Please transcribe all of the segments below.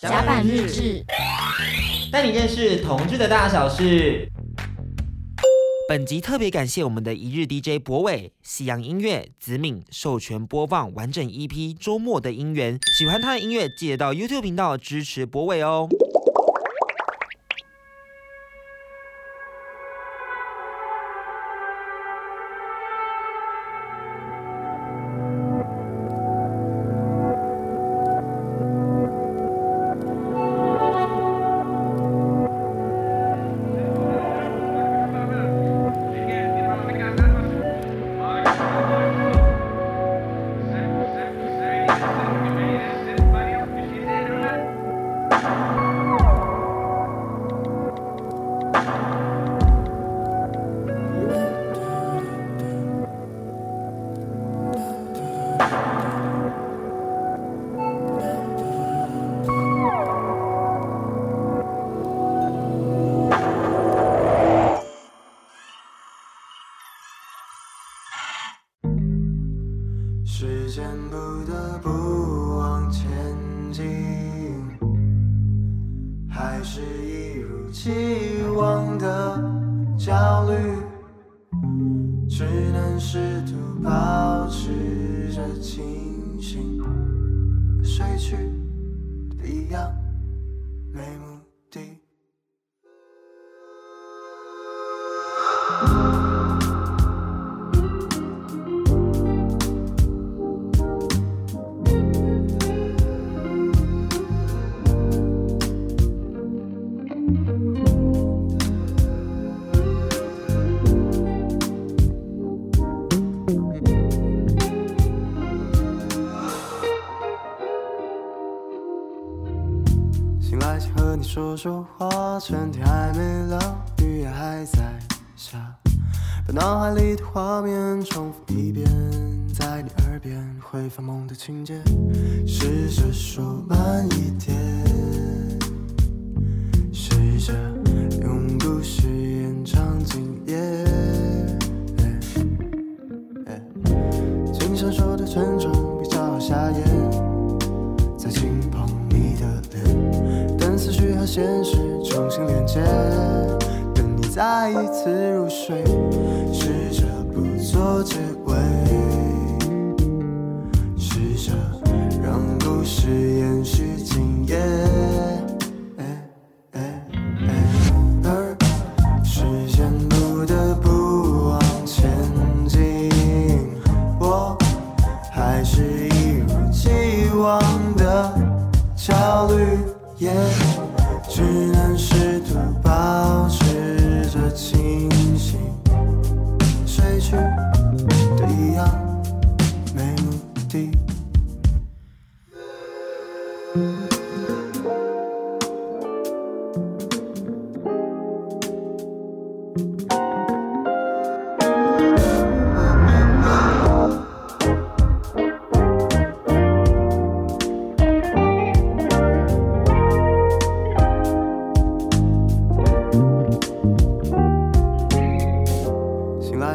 甲板日志，带你认识同志的大小事。本集特别感谢我们的一日 DJ 博伟、西洋音乐子敏授权播放完整 EP《周末的音源》。喜欢他的音乐，记得到 YouTube 频道支持博伟哦。醒来想和你说说话，春天还没老，雨也还在下，把脑海里的画面重复一遍，在你耳边回放梦的情节，试着说慢一点，试着用故事延长今夜，经常说的沉重比较好下咽，再轻碰你的脸。等思绪和现实重新连接，等你再一次入睡，试着不做结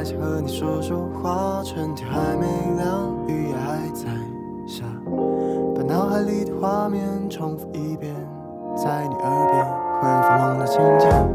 想和你说说话，春天还没亮，雨也还在下，把脑海里的画面重复一遍，在你耳边回放梦的情节。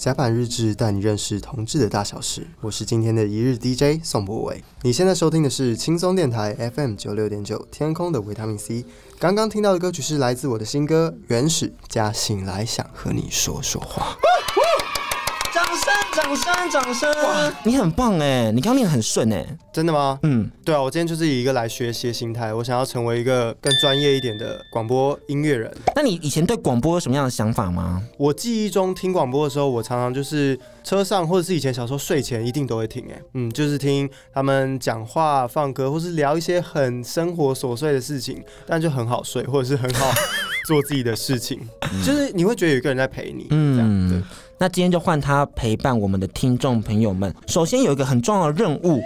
甲板日志带你认识同志的大小事，我是今天的一日 DJ 宋博伟。你现在收听的是轻松电台 FM 九六点九天空的维他命 C。刚刚听到的歌曲是来自我的新歌《原始》加醒来想和你说说话。掌声。掌声，哇！你很棒哎，你刚念得很顺哎，真的吗？嗯，对啊，我今天就是以一个来学习的心态，我想要成为一个更专业一点的广播音乐人。那你以前对广播有什么样的想法吗？我记忆中听广播的时候，我常常就是车上或者是以前小时候睡前一定都会听哎，嗯，就是听他们讲话、放歌，或是聊一些很生活琐碎的事情，但就很好睡，或者是很好做自己的事情，就是你会觉得有一个人在陪你，嗯，这样对。那今天就换他陪伴我们的听众朋友们。首先有一个很重要的任务，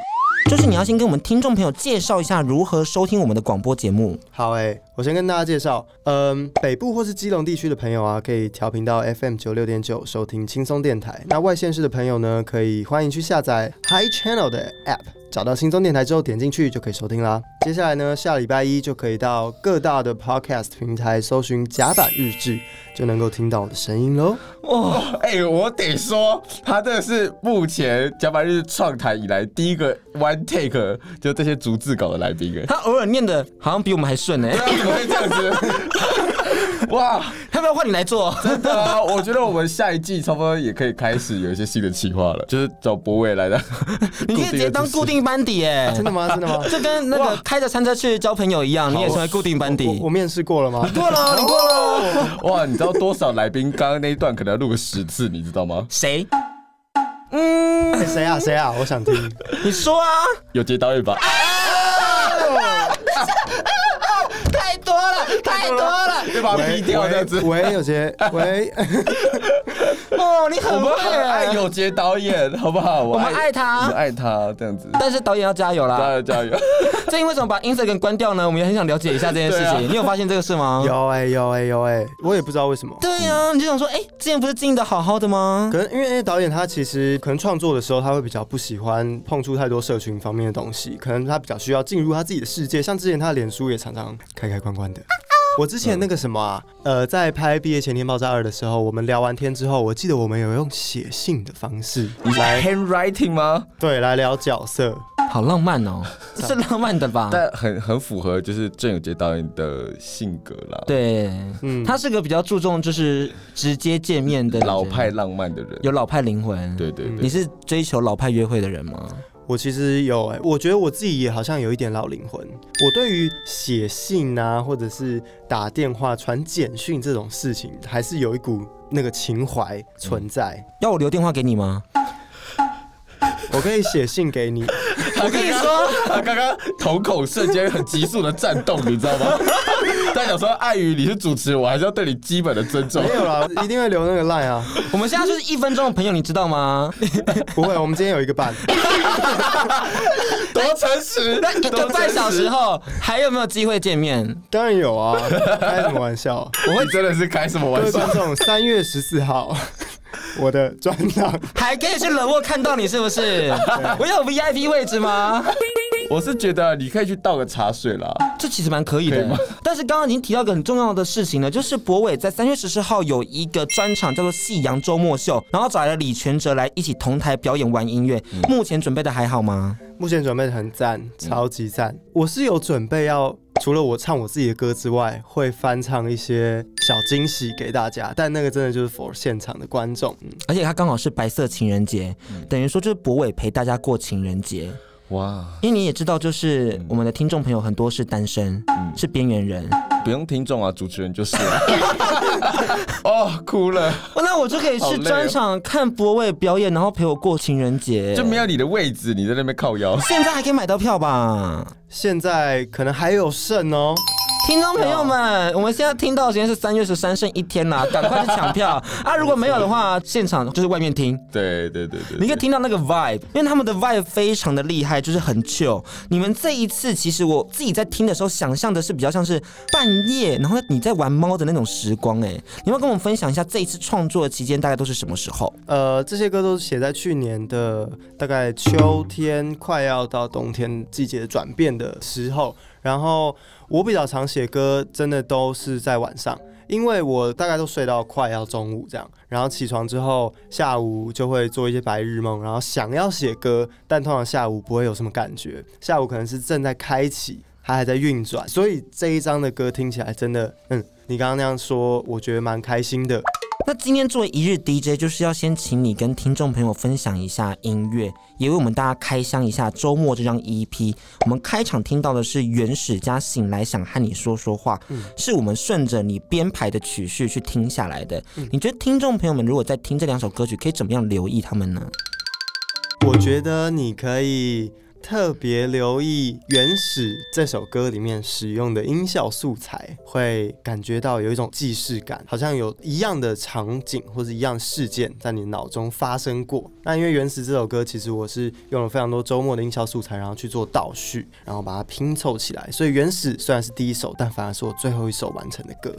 就是你要先跟我们听众朋友介绍一下如何收听我们的广播节目。好诶、我先跟大家介绍，嗯，北部或是基隆地区的朋友啊，可以调频到 FM 九六点九收听轻松电台。那外县市的朋友呢，可以欢迎去下载 Hi Channel 的 App。找到轻松电台之后，点进去就可以收听啦。接下来呢，下礼拜一就可以到各大的 Podcast 平台搜寻甲板日志，就能够听到我的声音喽。哇，哎、欸，我得说，他这是目前甲板日志创台以来第一个 One Take 就这些逐字稿的来宾哎。他偶尔念的好像比我们还顺哎。怎么会这样子？哇，要不要换你来做？真的啊，我觉得我们下一季差不多也可以开始有一些新的企划了，就是找博伟来的。你可以直接当固定班底哎、啊，真的吗？真的吗？就跟那个开着餐车去交朋友一样，你也成为固定班底。我，面试过了吗？过了，你过了。哇，你知道多少来宾刚刚那一段可能要录个十次，你知道吗？谁？嗯，谁啊？谁啊？我想听。你说啊？有接导演吧？太 多了，太多了，对吧？低调这样子。喂，有杰，喂。哦，你很会，我们爱有杰导演，好不好？我们爱他，我们爱他这样子。但是导演要加油啦，加油加油！这因为什么把 Instagram 关掉呢？我们也很想了解一下这件事情。啊、你有发现这个事吗？有哎、欸，有哎、欸，有哎、欸，我也不知道为什么。对呀、啊，你就想说，哎、欸，之前不是经营的好好的吗？可能因为那导演他其实可能创作的时候，他会比较不喜欢碰触太多社群方面的东西，可能他比较需要进入他自己的世界。像之前他的脸书也常常开开关关的。我之前那个什么啊，呃，在拍《毕业前天爆炸二》的时候，我们聊完天之后，我记得我们有用写信的方式来 handwriting 吗？对，来聊角色，好浪漫哦，是浪漫的吧？但很很符合就是郑有杰导演的性格啦。对，嗯，他是个比较注重就是直接见面的老派浪漫的人，有老派灵魂。对对对，你是追求老派约会的人吗？我其实有哎、我觉得我自己也好像有一点老灵魂。我对于写信啊，或者是打电话、传简讯这种事情，还是有一股那个情怀存在。要我留电话给你吗？我可以写信给你。我跟你说，他刚刚瞳孔瞬间很急速的颤动，你知道吗？但想说，碍于你是主持人，我还是要对你基本的尊重。没有啦，一定会留那个 line 啊。我们现在就是一分钟的朋友，你知道吗？不会，我们今天有一个半。多诚实！那一个半小时后还有没有机会见面？当然有啊，开什么玩笑？我会真的是开什么玩笑？各位观众，三月十四号。我的专场还可以去冷漠看到你，是不是？我有 VIP 位置吗？我是觉得你可以去倒个茶水啦，这其实蛮可以的。但是刚刚已经提到一个很重要的事情了，就是博伟在三月十四号有一个专场叫做《夕阳周末秀》，然后找来了李全哲来一起同台表演玩音乐。目前准备的还好吗？目前准备的很赞，超级赞。我是有准备要。除了我唱我自己的歌之外，会翻唱一些小惊喜给大家，但那个真的就是 for 现场的观众，嗯，而且他刚好是白色情人节，嗯，等于说就是博伟陪大家过情人节。哇！因为你也知道，就是我们的听众朋友很多是单身，嗯，是边缘人。不用听众啊，主持人就是了。哦，哭了。那我就可以去专场看博伟表演，然后陪我过情人节。就没有你的位置，你在那边靠腰。现在还可以买到票吧？现在可能还有剩哦。听众朋友们，我们现在听到的时间是三月十三，剩一天啦，赶快去抢票啊！如果没有的话，现场就是外面听。对对对对，你可以听到那个 vibe，因为他们的 vibe 非常的厉害，就是很 chill。你们这一次，其实我自己在听的时候，想象的是比较像是半夜，然后你在玩猫的那种时光。哎，你要跟我们分享一下这一次创作的期间大概都是什么时候？呃，这些歌都是写在去年的大概秋天快要到冬天季节转变的时候，然后。我比较常写歌，真的都是在晚上，因为我大概都睡到快要中午这样，然后起床之后，下午就会做一些白日梦，然后想要写歌，但通常下午不会有什么感觉，下午可能是正在开启，它还在运转，所以这一张的歌听起来真的，嗯，你刚刚那样说，我觉得蛮开心的。那今天作为一日 DJ，就是要先请你跟听众朋友分享一下音乐，也为我们大家开箱一下周末这张 EP。我们开场听到的是原始加醒来想和你说说话，嗯、是我们顺着你编排的曲序去听下来的。嗯、你觉得听众朋友们如果在听这两首歌曲，可以怎么样留意他们呢？我觉得你可以。特别留意《原始》这首歌里面使用的音效素材，会感觉到有一种既视感，好像有一样的场景或是一样事件在你脑中发生过。那因为《原始》这首歌，其实我是用了非常多周末的音效素材，然后去做倒叙，然后把它拼凑起来。所以《原始》虽然是第一首，但反而是我最后一首完成的歌。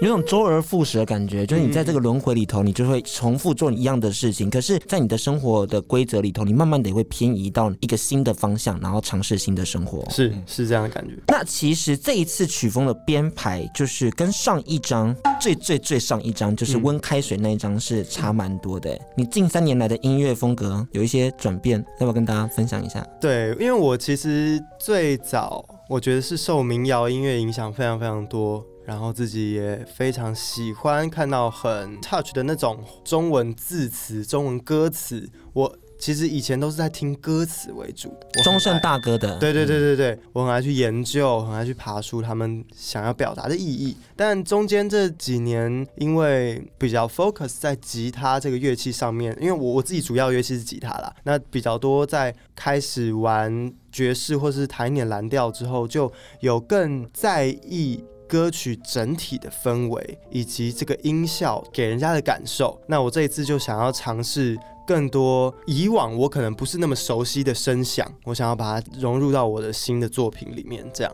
有种周而复始的感觉，就是你在这个轮回里头，你就会重复做你一样的事情。可是，在你的生活的规则里头，你慢慢的也会偏移到一个新的方向，然后尝试新的生活。是是这样的感觉。那其实这一次曲风的编排，就是跟上一张最最最上一张，就是温开水那一张是差蛮多的。你近三年来的音乐风格有一些转变，要不要跟大家分享一下？对，因为我其实最早我觉得是受民谣音乐影响非常非常多。然后自己也非常喜欢看到很 touch 的那种中文字词、中文歌词。我其实以前都是在听歌词为主，中盛大哥的。对对对对对，我很爱去研究，很爱去爬出他们想要表达的意义。但中间这几年，因为比较 focus 在吉他这个乐器上面，因为我我自己主要乐器是吉他啦，那比较多在开始玩爵士或是弹一点蓝调之后，就有更在意。歌曲整体的氛围以及这个音效给人家的感受，那我这一次就想要尝试更多以往我可能不是那么熟悉的声响，我想要把它融入到我的新的作品里面。这样，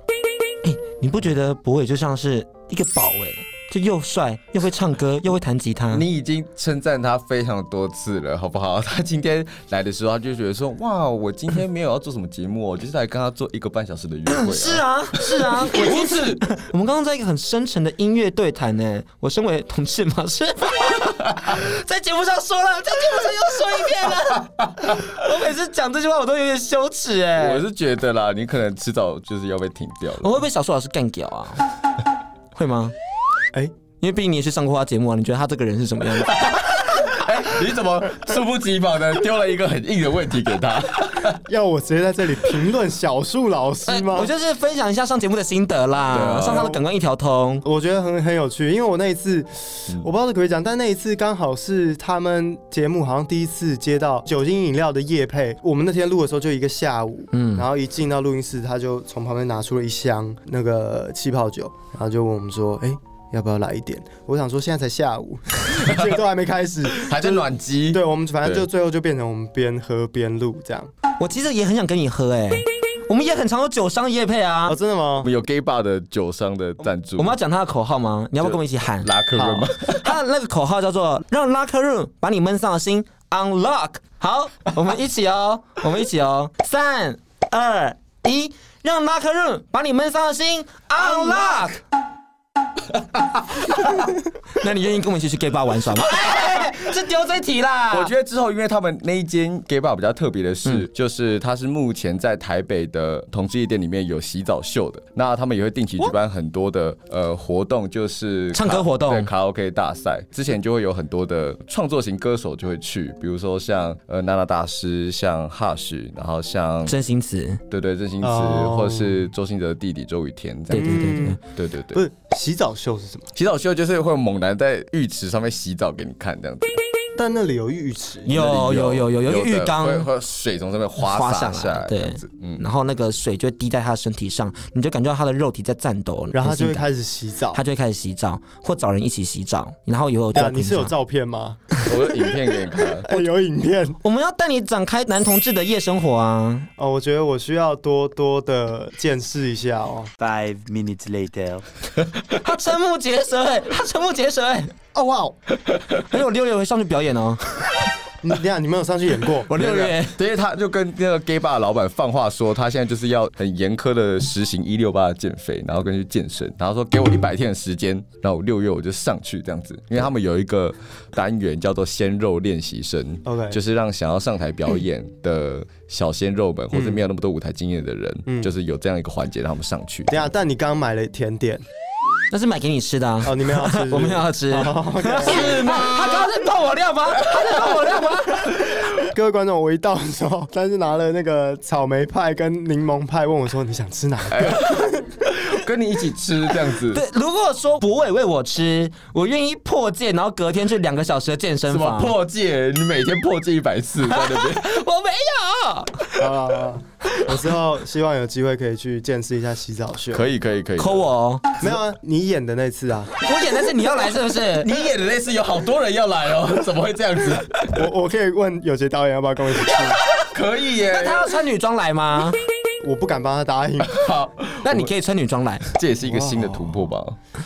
欸，你不觉得博伟就像是一个宝欸？就又帅又会唱歌又会弹吉他，你已经称赞他非常多次了，好不好？他今天来的时候，他就觉得说：“哇，我今天没有要做什么节目，我就是来跟他做一个半小时的约会。”是啊，是啊，我第一 次。我们刚刚在一个很深沉的音乐对谈呢。我身为同事嘛，是 在节目上说了，在节目上又说一遍了。我每次讲这句话，我都有点羞耻哎。我是觉得啦，你可能迟早就是要被停掉了。我会被小树老师干掉啊？会吗？哎，欸、因为毕竟你也是上过他节目啊，你觉得他这个人是什么样的？哎、欸，你怎么猝不及防的丢了一个很硬的问题给他？要我直接在这里评论小树老师吗、欸？我就是分享一下上节目的心得啦，啊、上他的感官一条通，我觉得很很有趣。因为我那一次，我不知道可不可以讲，但那一次刚好是他们节目好像第一次接到酒精饮料的业配。我们那天录的时候就一个下午，嗯，然后一进到录音室，他就从旁边拿出了一箱那个气泡酒，然后就问我们说：“哎、欸。”要不要来一点？我想说现在才下午，这个都还没开始，还在暖机。对，我们反正就最后就变成我们边喝边录这样。我其实也很想跟你喝哎、欸，我们也很常有酒商夜配啊。哦，真的吗？我们有 gay bar 的酒商的赞助。我们要讲他的口号吗？你要不要跟我们一起喊？拉克润吗？他的那个口号叫做“让拉克润把你闷丧的心 unlock”。好，我们一起哦，我们一起哦，三二一，让拉克润把你闷丧的心 unlock。那你愿意跟我们一起去 gay bar 玩耍吗？这丢这题啦！我觉得之后，因为他们那一间 gay bar 比较特别的是，嗯、就是它是目前在台北的同志夜店里面有洗澡秀的。那他们也会定期举办很多的呃活动，就是唱歌活动、对卡拉 OK 大赛。之前就会有很多的创作型歌手就会去，比如说像呃娜娜大师，像 Hush，然后像真心词，对对真心词，哦、或者是周星哲的弟弟周雨天，对对对对对对对，不是洗洗澡秀是什么？洗澡秀就是会有猛男在浴池上面洗澡给你看这样子，但那里有浴池，有有有有有浴缸，水从上面滑洒下来，对，嗯，然后那个水就会滴在他的身体上，你就感觉到他的肉体在颤抖，然后他就会开始洗澡，他就会开始洗澡，或找人一起洗澡，然后以后就你是有照片吗？我有影片给你看，我有影片，我们要带你展开男同志的夜生活啊！哦，我觉得我需要多多的见识一下哦。Five minutes later，他瞠目结舌哎，他瞠目结舌 哎，哦哇，还有六月会上去表演哦。你等下，你没有上去演过？我六月，所以他就跟那个 gay bar 老板放话说，他现在就是要很严苛的实行一六八的减肥，然后跟去健身，然后说给我一百天的时间，然后我六月我就上去这样子，因为他们有一个单元叫做鲜肉练习生，OK，就是让想要上台表演的小鲜肉们，或者没有那么多舞台经验的人，嗯、就是有这样一个环节让他们上去。等下，但你刚刚买了甜点。那是买给你吃的啊。哦，你们要吃 我们要吃，是吗？他刚刚在爆我料吗？他在爆我料吗？各位观众，我一到的时候，但是拿了那个草莓派跟柠檬派，问我说你想吃哪一个？跟你一起吃这样子。对，如果说博伟喂我吃，我愿意破戒，然后隔天去两个小时的健身什么房。破戒？你每天破戒一百次在那边。我没有。好了好了，我之后希望有机会可以去见识一下洗澡秀。可以可以可以。抠我哦。没有啊，你演的那次啊，我演的是你要来是不是？你演的那次有好多人要来哦，怎么会这样子？我我可以问有些导演要不要跟我一起去？可以耶。那他要穿女装来吗？我不敢帮他答应。好，那你可以穿女装来。这也是一个新的突破吧？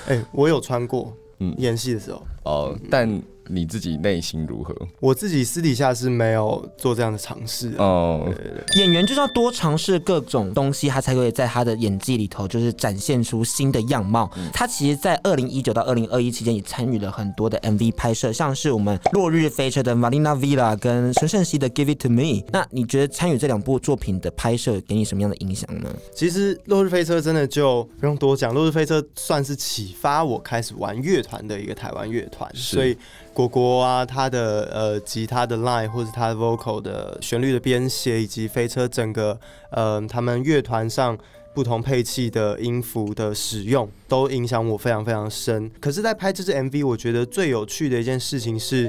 哎，我有穿过，嗯演戏的时候。哦，但。你自己内心如何？我自己私底下是没有做这样的尝试哦。演员就是要多尝试各种东西，他才可以在他的演技里头就是展现出新的样貌。嗯、他其实，在二零一九到二零二一期间也参与了很多的 MV 拍摄，像是我们《落日飞车》的 Marina Villa 跟孙盛熙的 Give It To Me。那你觉得参与这两部作品的拍摄给你什么样的影响呢？其实《落日飞车》真的就不用多讲，《落日飞车》算是启发我开始玩乐团的一个台湾乐团，所以。果果啊，他的呃吉他的 line 或者他的 vocal 的旋律的编写，以及飞车整个呃他们乐团上不同配器的音符的使用，都影响我非常非常深。可是，在拍这支 MV，我觉得最有趣的一件事情是。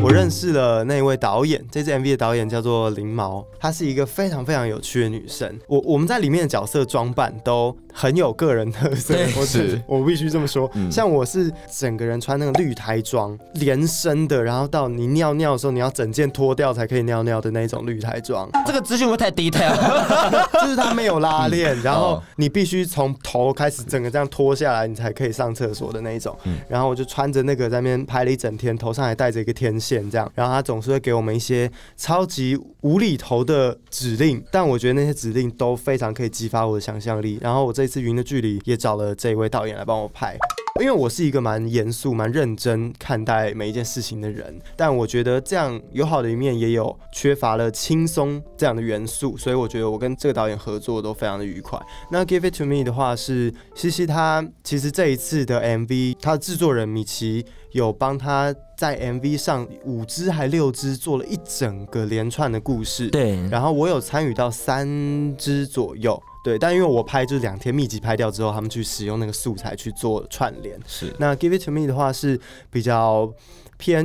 我认识了那一位导演，这支 MV 的导演叫做林毛，她是一个非常非常有趣的女生。我我们在里面的角色装扮都很有个人特色，我是我必须这么说。嗯、像我是整个人穿那个绿台装，连身的，然后到你尿尿的时候，你要整件脱掉才可以尿尿的那种绿台装。这个资讯会太 detail，就是他没有拉链，嗯、然后你必须从头开始整个这样脱下来，你才可以上厕所的那一种。嗯、然后我就穿着那个在那边拍了一整天，头上还戴着一个天线。这样，然后他总是会给我们一些超级无厘头的指令，但我觉得那些指令都非常可以激发我的想象力。然后我这次《云的距离》也找了这一位导演来帮我拍，因为我是一个蛮严肃、蛮认真看待每一件事情的人，但我觉得这样有好的一面，也有缺乏了轻松这样的元素，所以我觉得我跟这个导演合作都非常的愉快。那《Give It To Me》的话是西西，他其实这一次的 MV，他的制作人米奇。有帮他在 MV 上五支还六支做了一整个连串的故事，对。然后我有参与到三支左右，对。但因为我拍就是两天密集拍掉之后，他们去使用那个素材去做串联。是。那 Give It To Me 的话是比较偏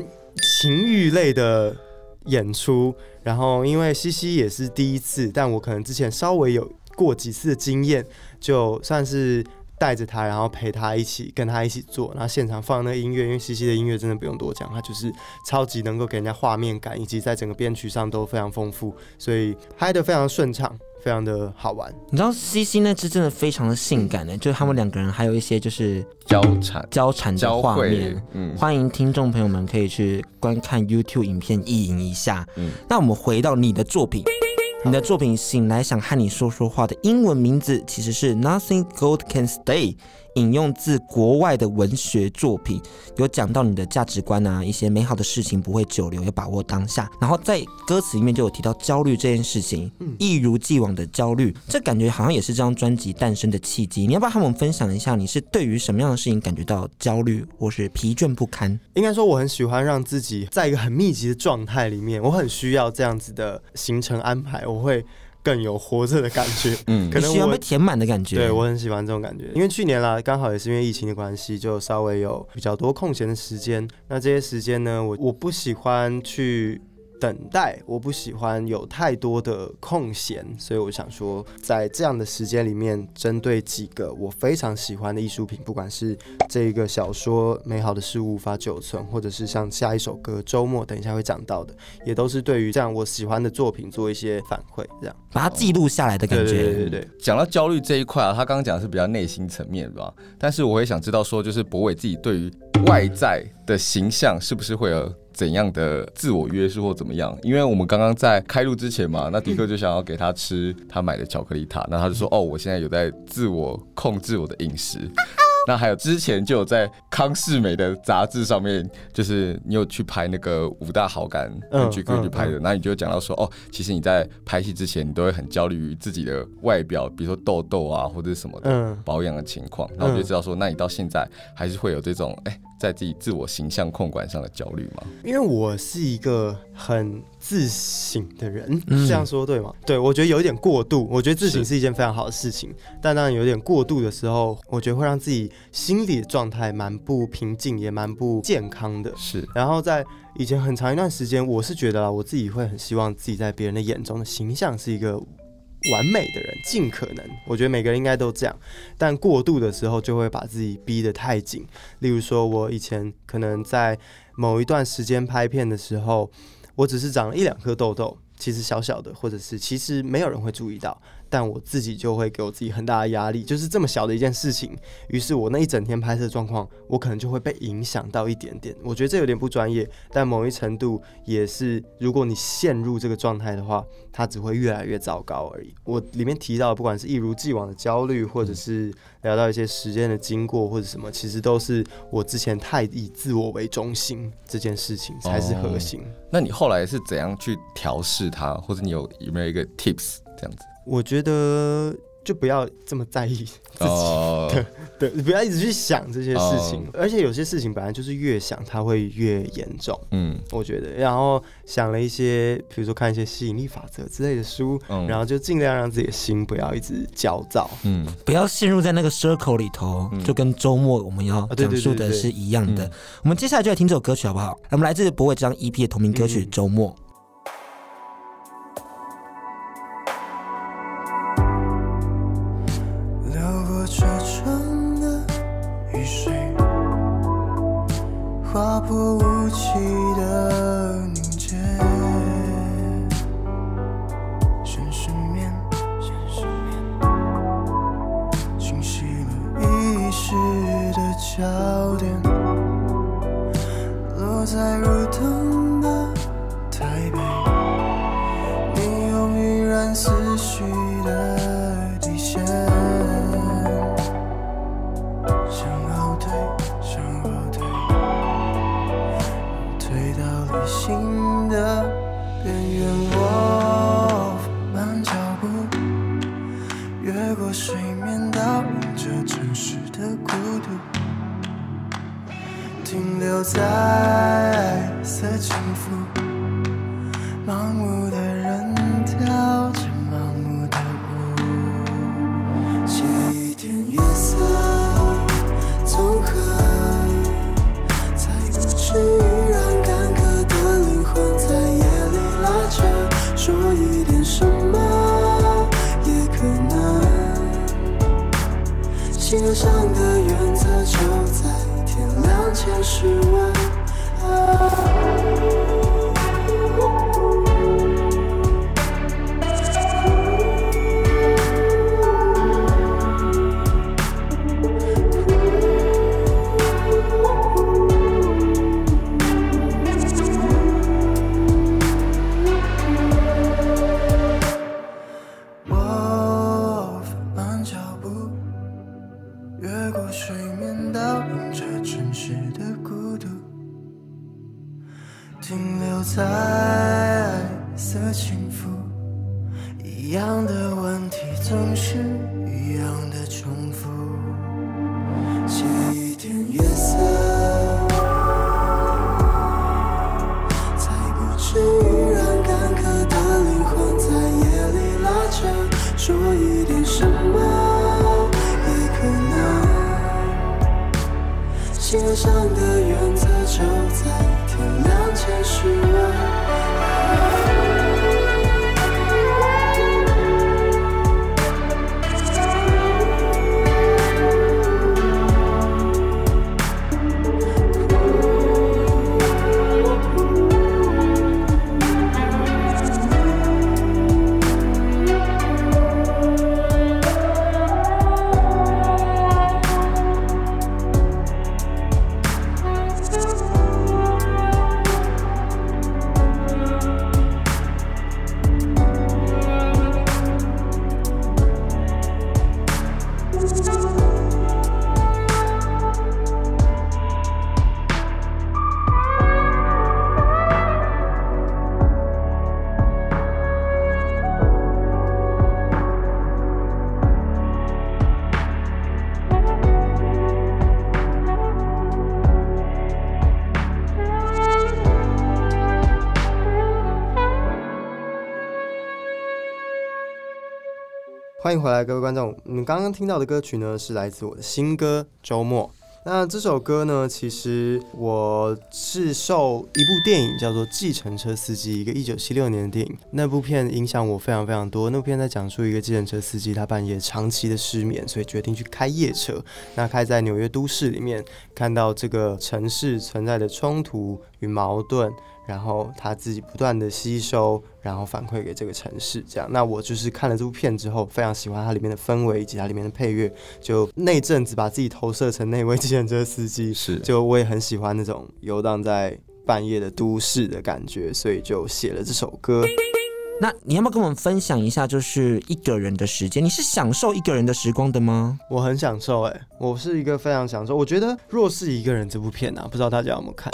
情欲类的演出，然后因为西西也是第一次，但我可能之前稍微有过几次的经验，就算是。带着他，然后陪他一起，跟他一起做，然后现场放那个音乐，因为西西的音乐真的不用多讲，他就是超级能够给人家画面感，以及在整个编曲上都非常丰富，所以拍得非常顺畅，非常的好玩。你知道 C C 那只真的非常的性感呢，就是他们两个人还有一些就是交缠交缠的画面，嗯，欢迎听众朋友们可以去观看 YouTube 影片意淫一下。嗯，那我们回到你的作品。你的作品《醒来想和你说说话》的英文名字其实是 Nothing Gold Can Stay。引用自国外的文学作品，有讲到你的价值观啊，一些美好的事情不会久留，要把握当下。然后在歌词里面就有提到焦虑这件事情，一如既往的焦虑，这感觉好像也是这张专辑诞生的契机。你要不要和我们分享一下，你是对于什么样的事情感觉到焦虑或是疲倦不堪？应该说，我很喜欢让自己在一个很密集的状态里面，我很需要这样子的行程安排，我会。更有活着的感觉，嗯，可能我喜欢被填满的感觉。对，我很喜欢这种感觉，因为去年啦，刚好也是因为疫情的关系，就稍微有比较多空闲的时间。那这些时间呢，我我不喜欢去。等待，我不喜欢有太多的空闲，所以我想说，在这样的时间里面，针对几个我非常喜欢的艺术品，不管是这个小说《美好的事物无法久存》，或者是像下一首歌《周末》，等一下会讲到的，也都是对于这样我喜欢的作品做一些反馈，这样把它记录下来的感觉。对对对对，讲到焦虑这一块啊，他刚刚讲的是比较内心层面吧，但是我也想知道说，就是博伟自己对于外在的形象是不是会有？怎样的自我约束或怎么样？因为我们刚刚在开录之前嘛，那迪克就想要给他吃他买的巧克力塔，那他就说：“哦，我现在有在自我控制我的饮食。”那还有之前就有在康世美的杂志上面，就是你有去拍那个五大好感去可以去拍的，那、嗯嗯、你就讲到说，哦，其实你在拍戏之前，你都会很焦虑于自己的外表，比如说痘痘啊或者什么的保养的情况，然后我就知道说，那你到现在还是会有这种哎。欸在自己自我形象控管上的焦虑吗？因为我是一个很自省的人，嗯、这样说对吗？对，我觉得有一点过度。我觉得自省是一件非常好的事情，但当然有点过度的时候，我觉得会让自己心理的状态蛮不平静，也蛮不健康的。是。然后在以前很长一段时间，我是觉得啦，我自己会很希望自己在别人的眼中的形象是一个。完美的人，尽可能，我觉得每个人应该都这样，但过度的时候就会把自己逼得太紧。例如说，我以前可能在某一段时间拍片的时候，我只是长了一两颗痘痘，其实小小的，或者是其实没有人会注意到。但我自己就会给我自己很大的压力，就是这么小的一件事情，于是我那一整天拍摄状况，我可能就会被影响到一点点。我觉得这有点不专业，但某一程度也是，如果你陷入这个状态的话，它只会越来越糟糕而已。我里面提到，不管是一如既往的焦虑，或者是聊到一些时间的经过或者什么，其实都是我之前太以自我为中心这件事情才是核心。那你后来是怎样去调试它，或者你有有没有一个 tips 这样子？我觉得就不要这么在意自己，oh. 对对，不要一直去想这些事情，oh. 而且有些事情本来就是越想它会越严重。嗯，我觉得，然后想了一些，比如说看一些吸引力法则之类的书，嗯，然后就尽量让自己的心不要一直焦躁，嗯，不要陷入在那个 circle 里头，嗯、就跟周末我们要讲述的是一样的。我们接下来就来听这首歌曲好不好？我们来自博伟这张 EP 的同名歌曲《周末》。嗯车窗的雨水划破无际彩色幸福一样的问题总是一样的重复。欢迎回来，各位观众。你刚刚听到的歌曲呢，是来自我的新歌《周末》。那这首歌呢，其实我是受一部电影叫做《计程车司机》，一个一九七六年的电影。那部片影响我非常非常多。那部片在讲述一个计程车司机，他半夜长期的失眠，所以决定去开夜车。那开在纽约都市里面，看到这个城市存在的冲突与矛盾。然后他自己不断的吸收，然后反馈给这个城市，这样。那我就是看了这部片之后，非常喜欢它里面的氛围以及它里面的配乐，就那阵子把自己投射成那位计程车司机，是，就我也很喜欢那种游荡在半夜的都市的感觉，所以就写了这首歌。那你要不要跟我们分享一下，就是一个人的时间？你是享受一个人的时光的吗？我很享受、欸，哎，我是一个非常享受。我觉得《若是一个人》这部片啊，不知道大家有没有看？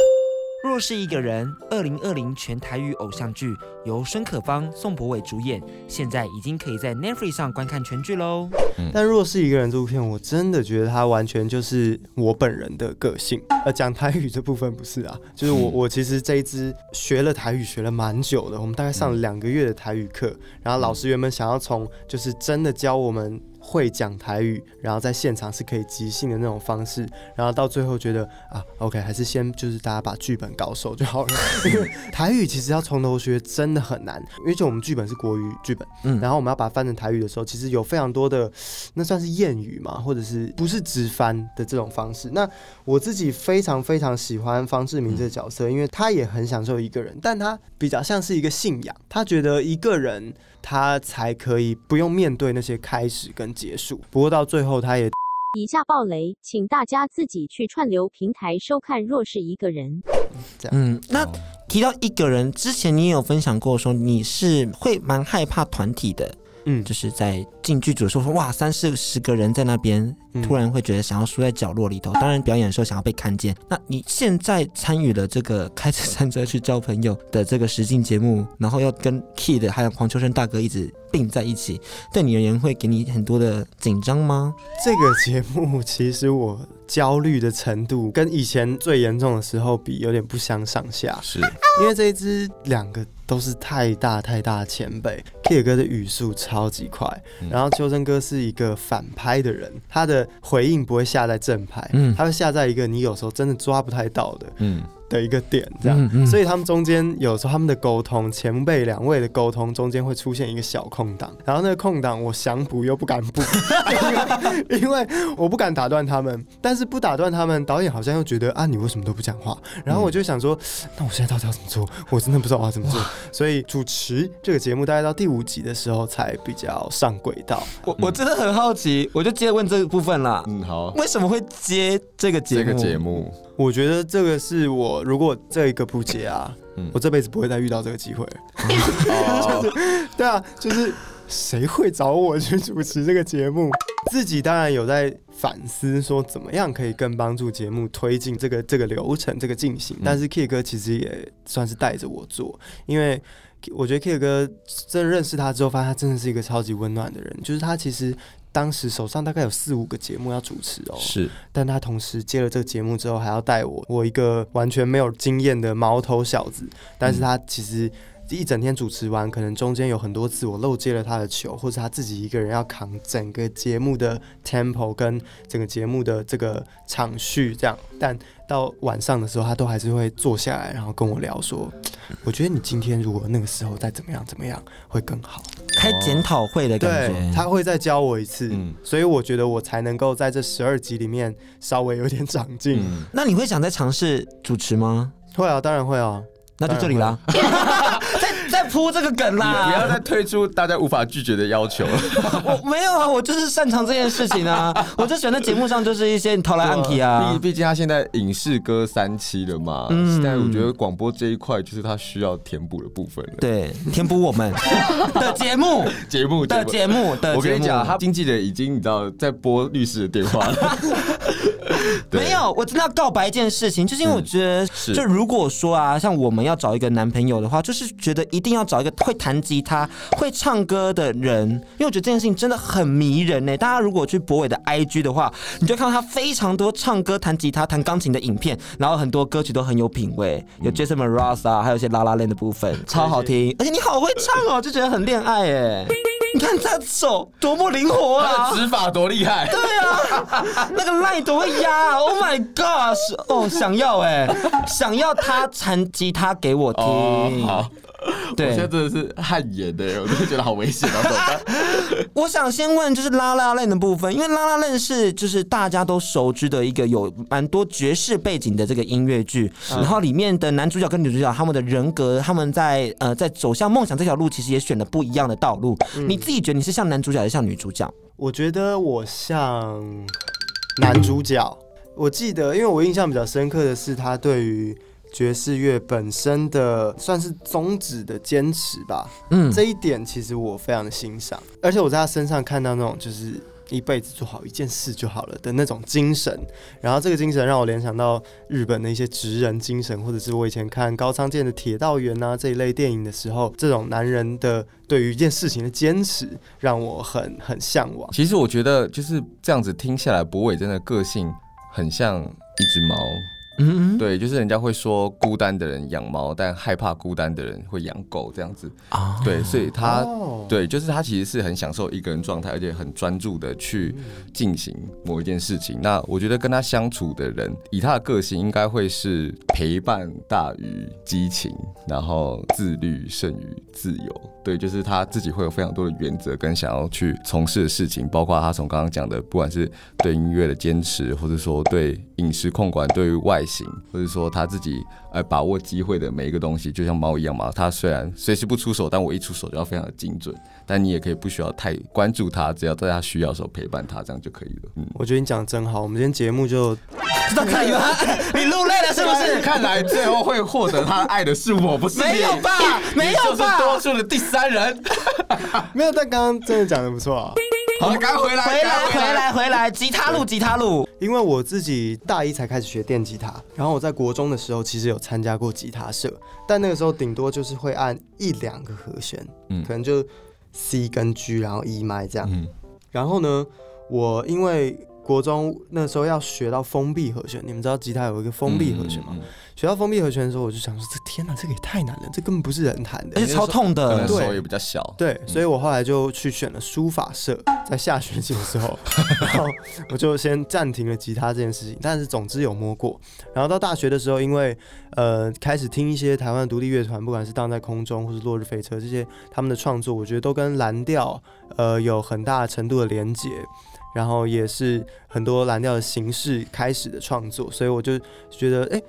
若是一个人，二零二零全台语偶像剧由孙可芳、宋博伟主演，现在已经可以在 Netflix 上观看全剧喽。嗯、但若是一个人这部片，我真的觉得它完全就是我本人的个性。呃，讲台语这部分不是啊，就是我我其实这一支学了台语学了蛮久的，我们大概上了两个月的台语课，然后老师原本想要从就是真的教我们。会讲台语，然后在现场是可以即兴的那种方式，然后到最后觉得啊，OK，还是先就是大家把剧本搞熟就好了。因为台语其实要从头学真的很难，因为就我们剧本是国语剧本，嗯，然后我们要把它翻成台语的时候，其实有非常多的那算是谚语嘛，或者是不是直翻的这种方式。那我自己非常非常喜欢方志明这个角色，因为他也很享受一个人，但他比较像是一个信仰，他觉得一个人。他才可以不用面对那些开始跟结束。不过到最后，他也以下暴雷，请大家自己去串流平台收看。若是一个人，这样，嗯，那提到一个人，之前你也有分享过，说你是会蛮害怕团体的。嗯，就是在进剧组的时候说，哇，三四十个人在那边，突然会觉得想要缩在角落里头。当然，表演的时候想要被看见。那你现在参与了这个开着餐车去交朋友的这个实境节目，然后要跟 Kid 还有黄秋生大哥一直并在一起，对你而言会给你很多的紧张吗？这个节目其实我焦虑的程度跟以前最严重的时候比，有点不相上下。是因为这一支两个。都是太大太大的前辈，Kid 哥的语速超级快，然后秋生哥是一个反拍的人，他的回应不会下在正拍，嗯，他会下在一个你有时候真的抓不太到的，嗯。的一个点，这样，嗯嗯、所以他们中间有时候他们的沟通，前辈两位的沟通中间会出现一个小空档，然后那个空档我想补又不敢补，因为我不敢打断他们，但是不打断他们，导演好像又觉得啊，你为什么都不讲话？然后我就想说，嗯、那我现在到底要怎么做？我真的不知道我要怎么做。所以主持这个节目大概到第五集的时候才比较上轨道。我我真的很好奇，我就接着问这个部分啦。嗯，好，为什么会接这个节目？这个节目。我觉得这个是我如果这一个不接啊，嗯、我这辈子不会再遇到这个机会。就是对啊，就是谁会找我去主持这个节目？自己当然有在反思，说怎么样可以更帮助节目推进这个这个流程这个进行。但是 Kid 哥其实也算是带着我做，因为我觉得 Kid 哥真的认识他之后，发现他真的是一个超级温暖的人。就是他其实。当时手上大概有四五个节目要主持哦，是，但他同时接了这个节目之后，还要带我，我一个完全没有经验的毛头小子，但是他其实。一整天主持完，可能中间有很多次我漏接了他的球，或者他自己一个人要扛整个节目的 tempo 跟整个节目的这个场序这样。但到晚上的时候，他都还是会坐下来，然后跟我聊说：“ 我觉得你今天如果那个时候再怎么样怎么样会更好。”开检讨会的感觉，对，他会再教我一次，嗯、所以我觉得我才能够在这十二集里面稍微有点长进。嗯、那你会想再尝试主持吗？会啊，当然会啊。那就这里啦，再再铺这个梗啦，不要再推出大家无法拒绝的要求了。我没有啊，我就是擅长这件事情啊，我就喜欢在节目上就是一些掏来暗题啊。毕毕竟他现在影视歌三期了嘛，嗯、现在我觉得广播这一块就是他需要填补的部分了。对，填补我们 的节目，节目的节目的。我跟你讲，他经纪人已经你知道在拨律师的电话了。对没有，我真的要告白一件事情，就是因为我觉得，嗯、就如果说啊，像我们要找一个男朋友的话，就是觉得一定要找一个会弹吉他、会唱歌的人，因为我觉得这件事情真的很迷人呢。大家如果去博伟的 IG 的话，你就看到他非常多唱歌、弹吉他、弹钢琴的影片，然后很多歌曲都很有品味，有 Jason Mraz 啊，还有一些 La La Land 的部分，超好听，而且你好会唱哦，就觉得很恋爱哎。你看他手多么灵活啊，指法多厉害。对啊，那个赖多会压，Oh my gosh！哦，想要哎，想要他弹吉他给我听。哦，好。对，我现在真的是汗颜的，我真的觉得好危险啊！怎么办？我想先问，就是拉拉链的部分，因为拉拉链是就是大家都熟知的一个有蛮多爵士背景的这个音乐剧，然后里面的男主角跟女主角他们的人格，他们在呃在走向梦想这条路，其实也选了不一样的道路。你自己觉得你是像男主角还是像女主角？我觉得我像男主角。我记得，因为我印象比较深刻的是他对于。爵士乐本身的算是宗旨的坚持吧，嗯，这一点其实我非常的欣赏，而且我在他身上看到那种就是一辈子做好一件事就好了的那种精神，然后这个精神让我联想到日本的一些职人精神，或者是我以前看高仓健的《铁道员》啊这一类电影的时候，这种男人的对于一件事情的坚持让我很很向往。其实我觉得就是这样子听下来，博伟真的个性很像一只猫。嗯，对，就是人家会说孤单的人养猫，但害怕孤单的人会养狗这样子啊。对，所以他对，就是他其实是很享受一个人状态，而且很专注的去进行某一件事情。那我觉得跟他相处的人，以他的个性，应该会是陪伴大于激情，然后自律胜于自由。对，就是他自己会有非常多的原则跟想要去从事的事情，包括他从刚刚讲的，不管是对音乐的坚持，或者说对饮食控管，对于外。形，或者说他自己呃把握机会的每一个东西，就像猫一样嘛。它虽然随时不出手，但我一出手就要非常的精准。但你也可以不需要太关注它，只要在它需要的时候陪伴它，这样就可以了。嗯，我觉得你讲的真好。我们今天节目就这可以吗？你录累了是不是？看来最后会获得他爱的是我，不是你。没有吧？没有吧？就是多数的第三人。没有，但刚刚真的讲的不错啊。好，赶快回来，回来，回来，回来，吉他路，吉他路。因为我自己大一才开始学电吉他，然后我在国中的时候其实有参加过吉他社，但那个时候顶多就是会按一两个和弦，嗯，可能就 C 跟 G，然后 E 麦这样。嗯，然后呢，我因为国中那时候要学到封闭和弦，你们知道吉他有一个封闭和弦吗？嗯嗯嗯学到封闭和弦的时候，我就想说：这天哪，这个也太难了，这根本不是人弹的，而且超痛的，手也比较小。对，所以我后来就去选了书法社，在下学期的时候，然后我就先暂停了吉他这件事情。但是总之有摸过。然后到大学的时候，因为呃开始听一些台湾独立乐团，不管是荡在空中或是落日飞车这些他们的创作，我觉得都跟蓝调呃有很大程度的连结。然后也是很多蓝调的形式开始的创作，所以我就觉得，哎。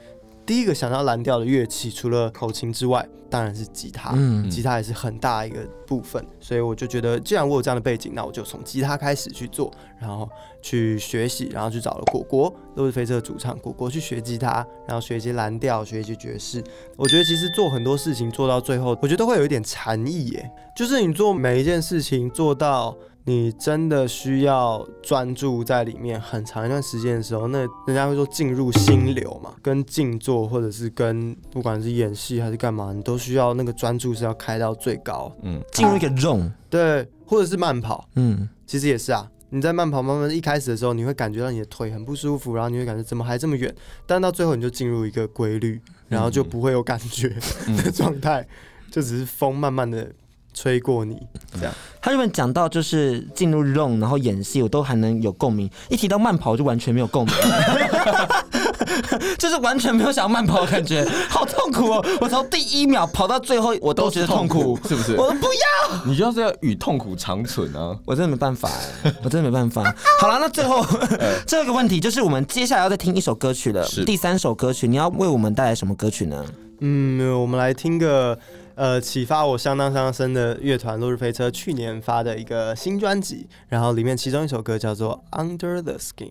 第一个想到蓝调的乐器，除了口琴之外，当然是吉他。嗯，吉他也是很大一个部分，所以我就觉得，既然我有这样的背景，那我就从吉他开始去做，然后去学习，然后去找了果果，都是飞车的主唱果果去学吉他，然后学一些蓝调，学一些爵士。我觉得其实做很多事情做到最后，我觉得会有一点禅意耶，就是你做每一件事情做到。你真的需要专注在里面很长一段时间的时候，那人家会说进入心流嘛，跟静坐或者是跟不管是演戏还是干嘛，你都需要那个专注是要开到最高，嗯，进入一个 zone，对，或者是慢跑，嗯，其实也是啊，你在慢跑慢慢一开始的时候，你会感觉到你的腿很不舒服，然后你会感觉怎么还这么远，但到最后你就进入一个规律，然后就不会有感觉的状态，就只是风慢慢的。吹过你这样，他原本讲到就是进入 zone，然后演戏，我都还能有共鸣。一提到慢跑，就完全没有共鸣，就是完全没有想要慢跑的感觉，好痛苦哦！我从第一秒跑到最后，我都觉得痛苦，是不是？我不要，你就是要与痛苦长存啊！我真的没办法，我真的没办法。好了，那最后最后一个问题就是，我们接下来要再听一首歌曲了，第三首歌曲，你要为我们带来什么歌曲呢？嗯，我们来听个。呃，启发我相当相当深的乐团落日飞车去年发的一个新专辑，然后里面其中一首歌叫做《Under the Skin》。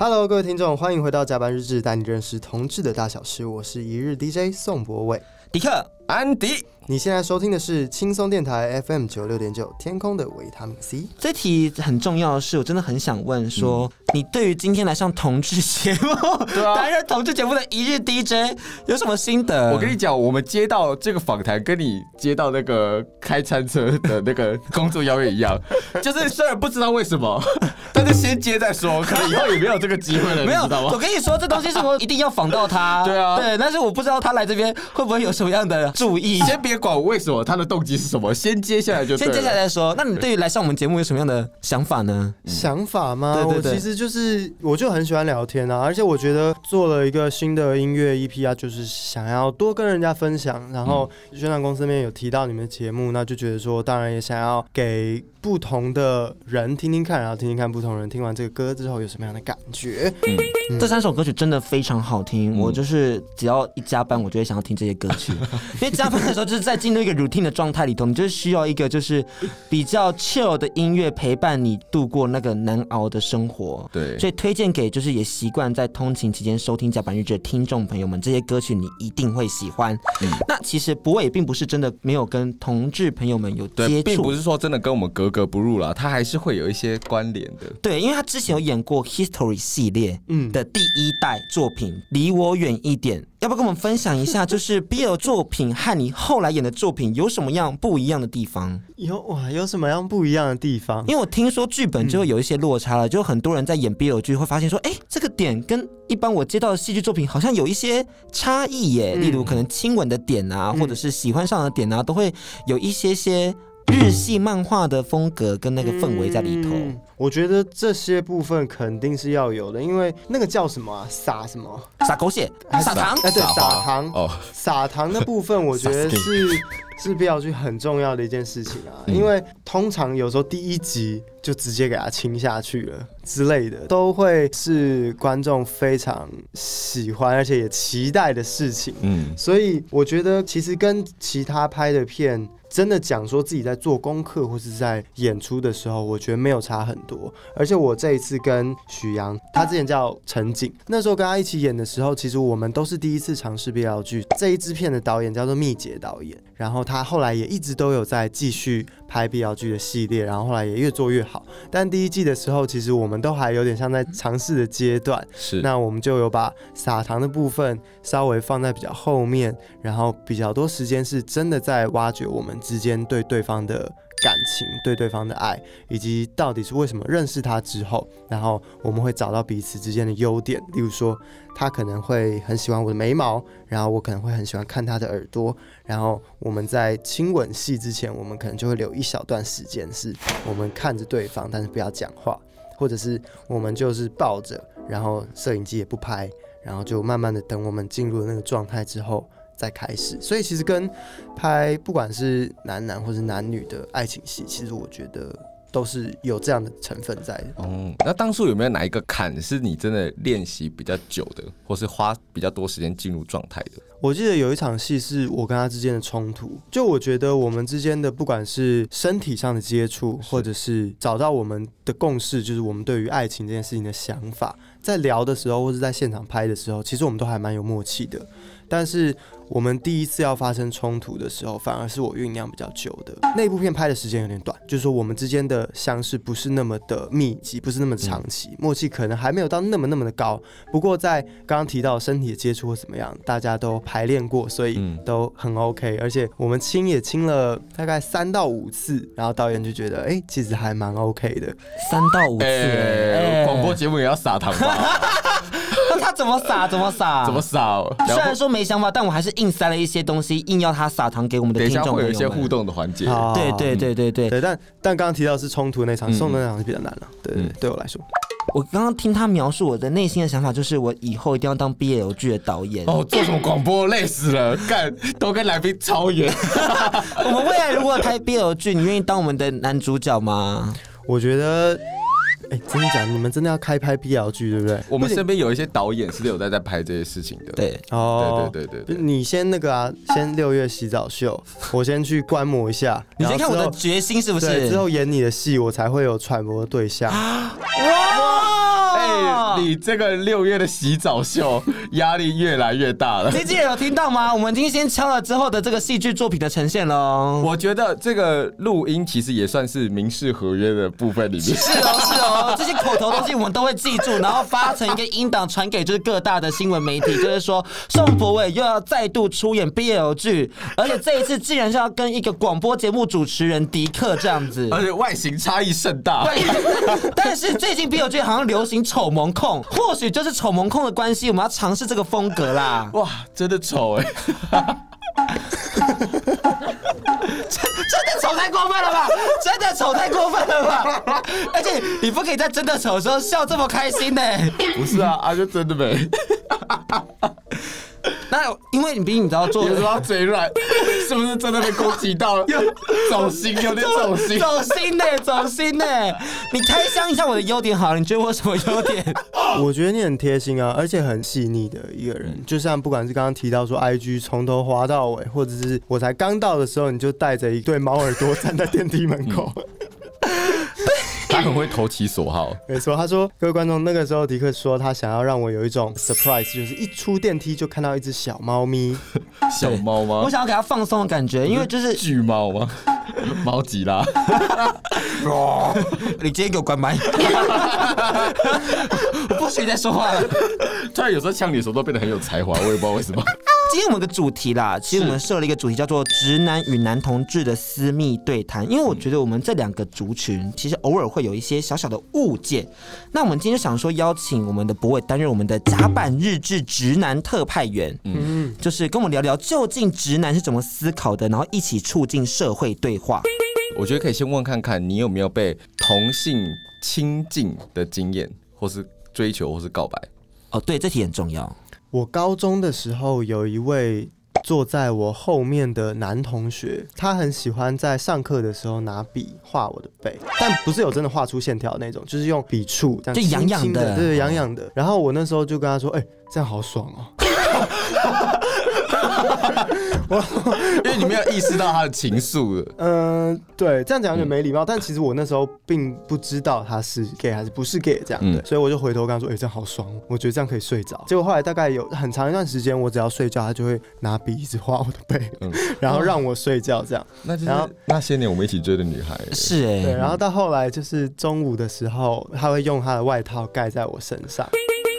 Hello，各位听众，欢迎回到甲班日志，带你认识同志的大小事。我是一日 DJ 宋博伟，迪克，安迪。你现在收听的是轻松电台 FM 九六点九，天空的维他命 C。这题很重要的是，我真的很想问说，嗯、你对于今天来上同志节目，对啊，担任同志节目的一日 DJ 有什么心得？我跟你讲，我们接到这个访谈，跟你接到那个开餐车的那个工作邀约一样，就是虽然不知道为什么，但是先接再说，可能以后也没有这个机会了，没有？我跟你说，这东西是我一定要访到他，对啊，对，但是我不知道他来这边会不会有什么样的注意，先别。管为什么他的动机是什么？先接下来就先接下来再说。那你对于来上我们节目有什么样的想法呢？想法吗？对对对，我其实就是我就很喜欢聊天啊，而且我觉得做了一个新的音乐 EP 啊，就是想要多跟人家分享。然后宣传公司那边有提到你们的节目，那就觉得说，当然也想要给不同的人听听看，然后听听看不同人听完这个歌之后有什么样的感觉。嗯嗯、这三首歌曲真的非常好听，嗯、我就是只要一加班，我就会想要听这些歌曲，因为加班的时候就是在。进入一个 routine 的状态里头，你就是需要一个就是比较 chill 的音乐陪伴你度过那个难熬的生活。对，所以推荐给就是也习惯在通勤期间收听加班日志的听众朋友们，这些歌曲你一定会喜欢。嗯，那其实柏纬并不是真的没有跟同志朋友们有接触，并不是说真的跟我们格格不入啦，他还是会有一些关联的。对，因为他之前有演过 History 系列嗯的第一代作品《离我远一点》。要不要跟我们分享一下，就是 BL 作品和你后来演的作品有什么样不一样的地方？有哇，有什么样不一样的地方？因为我听说剧本就会有一些落差了，嗯、就很多人在演 BL 剧会发现说，哎，这个点跟一般我接到的戏剧作品好像有一些差异耶。嗯、例如可能亲吻的点啊，或者是喜欢上的点啊，都会有一些些。日系漫画的风格跟那个氛围在里头，嗯，我觉得这些部分肯定是要有的，因为那个叫什么啊？撒什么？撒狗血？撒糖？哎，对，撒糖。哦，撒糖的部分，我觉得 是是必要去很重要的一件事情啊，因为通常有时候第一集就直接给他亲下去了之类的，都会是观众非常喜欢而且也期待的事情。嗯，所以我觉得其实跟其他拍的片。真的讲说自己在做功课或是在演出的时候，我觉得没有差很多。而且我这一次跟许阳，他之前叫陈景，那时候跟他一起演的时候，其实我们都是第一次尝试 BL 剧。这一支片的导演叫做密杰导演，然后他后来也一直都有在继续拍 BL 剧的系列，然后后来也越做越好。但第一季的时候，其实我们都还有点像在尝试的阶段。是，那我们就有把撒糖的部分稍微放在比较后面，然后比较多时间是真的在挖掘我们。之间对对方的感情，对对方的爱，以及到底是为什么认识他之后，然后我们会找到彼此之间的优点。例如说，他可能会很喜欢我的眉毛，然后我可能会很喜欢看他的耳朵。然后我们在亲吻戏之前，我们可能就会留一小段时间，是我们看着对方，但是不要讲话，或者是我们就是抱着，然后摄影机也不拍，然后就慢慢的等我们进入了那个状态之后。再开始，所以其实跟拍不管是男男或是男女的爱情戏，其实我觉得都是有这样的成分在的。嗯，那当初有没有哪一个坎是你真的练习比较久的，或是花比较多时间进入状态的？我记得有一场戏是我跟他之间的冲突，就我觉得我们之间的不管是身体上的接触，或者是找到我们的共识，就是我们对于爱情这件事情的想法，在聊的时候，或是在现场拍的时候，其实我们都还蛮有默契的，但是。我们第一次要发生冲突的时候，反而是我酝酿比较久的。那部片拍的时间有点短，就是说我们之间的相识不是那么的密集，不是那么长期，默契可能还没有到那么那么的高。不过在刚刚提到身体的接触或怎么样，大家都排练过，所以都很 OK。而且我们亲也亲了大概三到五次，然后导演就觉得，哎，其实还蛮 OK 的。三到五次，欸，广播节目也要撒糖吧？怎么撒？怎么撒？怎么撒？虽然说没想法，但我还是。硬塞了一些东西，硬要他撒糖给我们的听众。等一下会有一些互动的环节。对对对对对，对。但但刚刚提到是冲突那场，送的那场是比较难了。对对，对我来说，我刚刚听他描述我的内心的想法，就是我以后一定要当 BL 剧的导演。哦，做什么广播累死了，干都跟来宾超远。我们未来如果拍 BL 剧，你愿意当我们的男主角吗？我觉得。哎、欸，真的假的？你们真的要开拍 BL 剧，对不对？我们身边有一些导演是有在在拍这些事情的。对，哦，对对对对，对。你先那个啊，先六月洗澡秀，我先去观摩一下。你先看我的决心是不是？对，之后演你的戏，我才会有揣摩的对象。哇！你这个六月的洗澡秀压力越来越大了。经纪人有听到吗？我们已经先敲了之后的这个戏剧作品的呈现喽。我觉得这个录音其实也算是民事合约的部分里面。是哦，是哦，这些口头东西我们都会记住，然后发成一个音档传给就是各大的新闻媒体，就是说宋博伟又要再度出演 BL 剧，而且这一次竟然是要跟一个广播节目主持人迪克这样子，而且外形差异甚大。对，但是最近 BL 剧好像流行丑萌控，或许就是丑萌控的关系，我们要尝试这个风格啦。哇，真的丑 哎！真的丑太过分了吧！真的丑太过分了吧！而且你不可以在真的丑的时候笑这么开心呢。不是啊，啊就真的没。那因为你毕竟你知道做，有时候嘴软，是不是真的被攻击到了？走心，有点走心，走心呢，走心呢。你开箱一下我的优点好了，你觉得我有什么优点？我觉得你很贴心啊，而且很细腻的一个人。就像不管是刚刚提到说，IG 从头滑到尾，或者是我才刚到的时候，你就带着一对猫耳朵站在电梯门口。他很会投其所好，没错。他说：“各位观众，那个时候迪克说他想要让我有一种 surprise，就是一出电梯就看到一只小猫咪，小猫吗？我想要给他放松的感觉，因为就是巨猫吗？猫吉拉？你直接给我关麦，我不许再说话了。突然有时候呛你的时候都变得很有才华，我也不知道为什么。”今天我们的主题啦，其实我们设了一个主题叫做“直男与男同志的私密对谈”，因为我觉得我们这两个族群其实偶尔会有一些小小的误解。那我们今天想说邀请我们的博伟担任我们的甲板日志直男特派员，嗯，就是跟我们聊聊究竟直男是怎么思考的，然后一起促进社会对话。我觉得可以先问看看你有没有被同性亲近的经验，或是追求，或是告白。哦，对，这题很重要。我高中的时候有一位坐在我后面的男同学，他很喜欢在上课的时候拿笔画我的背，但不是有真的画出线条那种，就是用笔触这样就痒痒的，对，痒痒的。然后我那时候就跟他说：“哎、欸，这样好爽哦。” 我因为你没有意识到他的情愫了。嗯、呃，对，这样讲有点没礼貌，嗯、但其实我那时候并不知道他是 gay 还是不是 gay 这样的，嗯、所以我就回头跟他说：“哎、欸，这样好爽，我觉得这样可以睡着。”结果后来大概有很长一段时间，我只要睡觉，他就会拿笔一直画我的背，嗯、然后让我睡觉这样。那就是那些年我们一起追的女孩。是哎、欸，对，然后到后来就是中午的时候，他会用他的外套盖在我身上。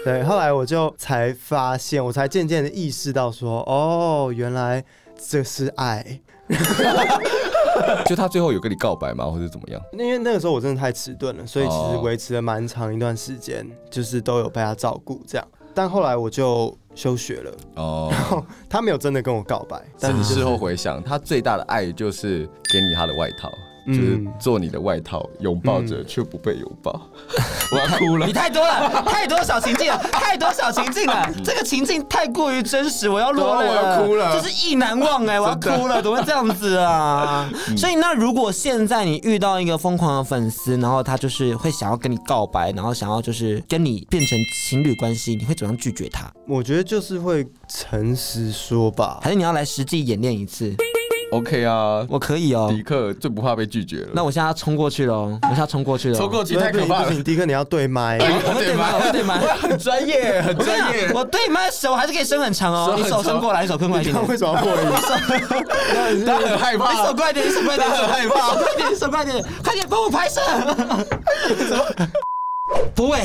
对，后来我就才发现，我才渐渐的意识到说，哦，原来这是爱。就他最后有跟你告白吗，或者怎么样？因为那个时候我真的太迟钝了，所以其实维持了蛮长一段时间，就是都有被他照顾这样。但后来我就休学了哦，然后他没有真的跟我告白，但是事后回想，他最大的爱就是给你他的外套。就是做你的外套，拥抱着却不被拥抱，我要哭了。你太多了，太多小情境了，太多小情境了。这个情境太过于真实，我要落泪了，我要哭了，就是意难忘哎，我要哭了，怎么会这样子啊？所以那如果现在你遇到一个疯狂的粉丝，然后他就是会想要跟你告白，然后想要就是跟你变成情侣关系，你会怎样拒绝他？我觉得就是会诚实说吧，还是你要来实际演练一次？OK 啊，我可以哦。迪克最不怕被拒绝了。那我现在要冲过去了，我现在要冲过去了。冲过去太可怕了。迪克，你要对麦。我会对麦，我会对麦。很专业，很专业。我对麦手还是可以伸很长哦。你手伸过来，你手伸过来一点。为什么要破音？他很害怕。你手快点，你手快点，很害怕。快点，手快点，快点帮我拍摄。柏纬，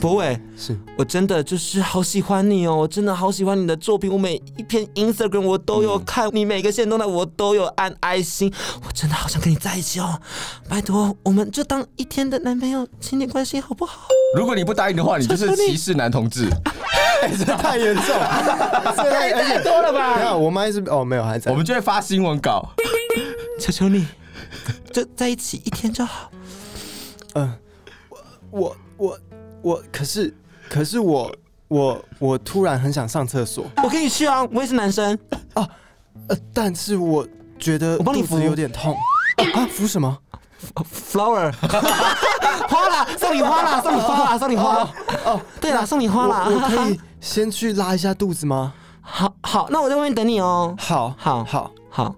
柏纬，是。我真的就是好喜欢你哦，我真的好喜欢你的作品，我每一篇 Instagram 我都有看，嗯、你每个线动态我都有按爱心，我真的好想跟你在一起哦，拜托，我们就当一天的男朋友亲密关系好不好？如果你不答应的话，你就是歧视男同志，这太严重了，这太太多了吧？没有，我们是哦，没有，还在，我们就会发新闻稿，求求你，就在一起一天就好，嗯。我我我，可是可是我我我突然很想上厕所，我可以去啊，我也是男生啊，呃，但是我觉得我帮你扶有点痛啊，扶什么？Flower，花啦，送你花啦，送你花啦，送你花。哦，对了，送你花啦，我可以 先去拉一下肚子吗？好好，那我在外面等你哦。好，好，好，好。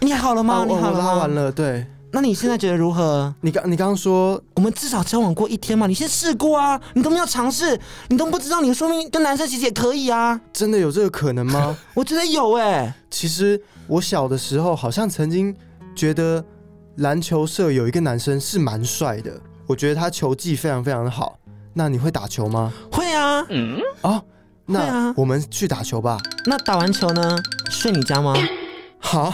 你好了吗？你好了拉完了，对。那你现在觉得如何？你刚你刚刚说我们至少交往过一天嘛，你先试过啊，你都没有尝试，你都不知道，你说明跟男生其实也可以啊。真的有这个可能吗？我觉得有哎、欸。其实我小的时候好像曾经觉得篮球社有一个男生是蛮帅的，我觉得他球技非常非常的好。那你会打球吗？会啊。嗯。哦，那啊，我们去打球吧。那打完球呢？睡你家吗？好。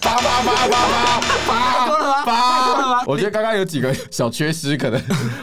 八八八八八八八！我觉得刚刚有几个小缺失，可能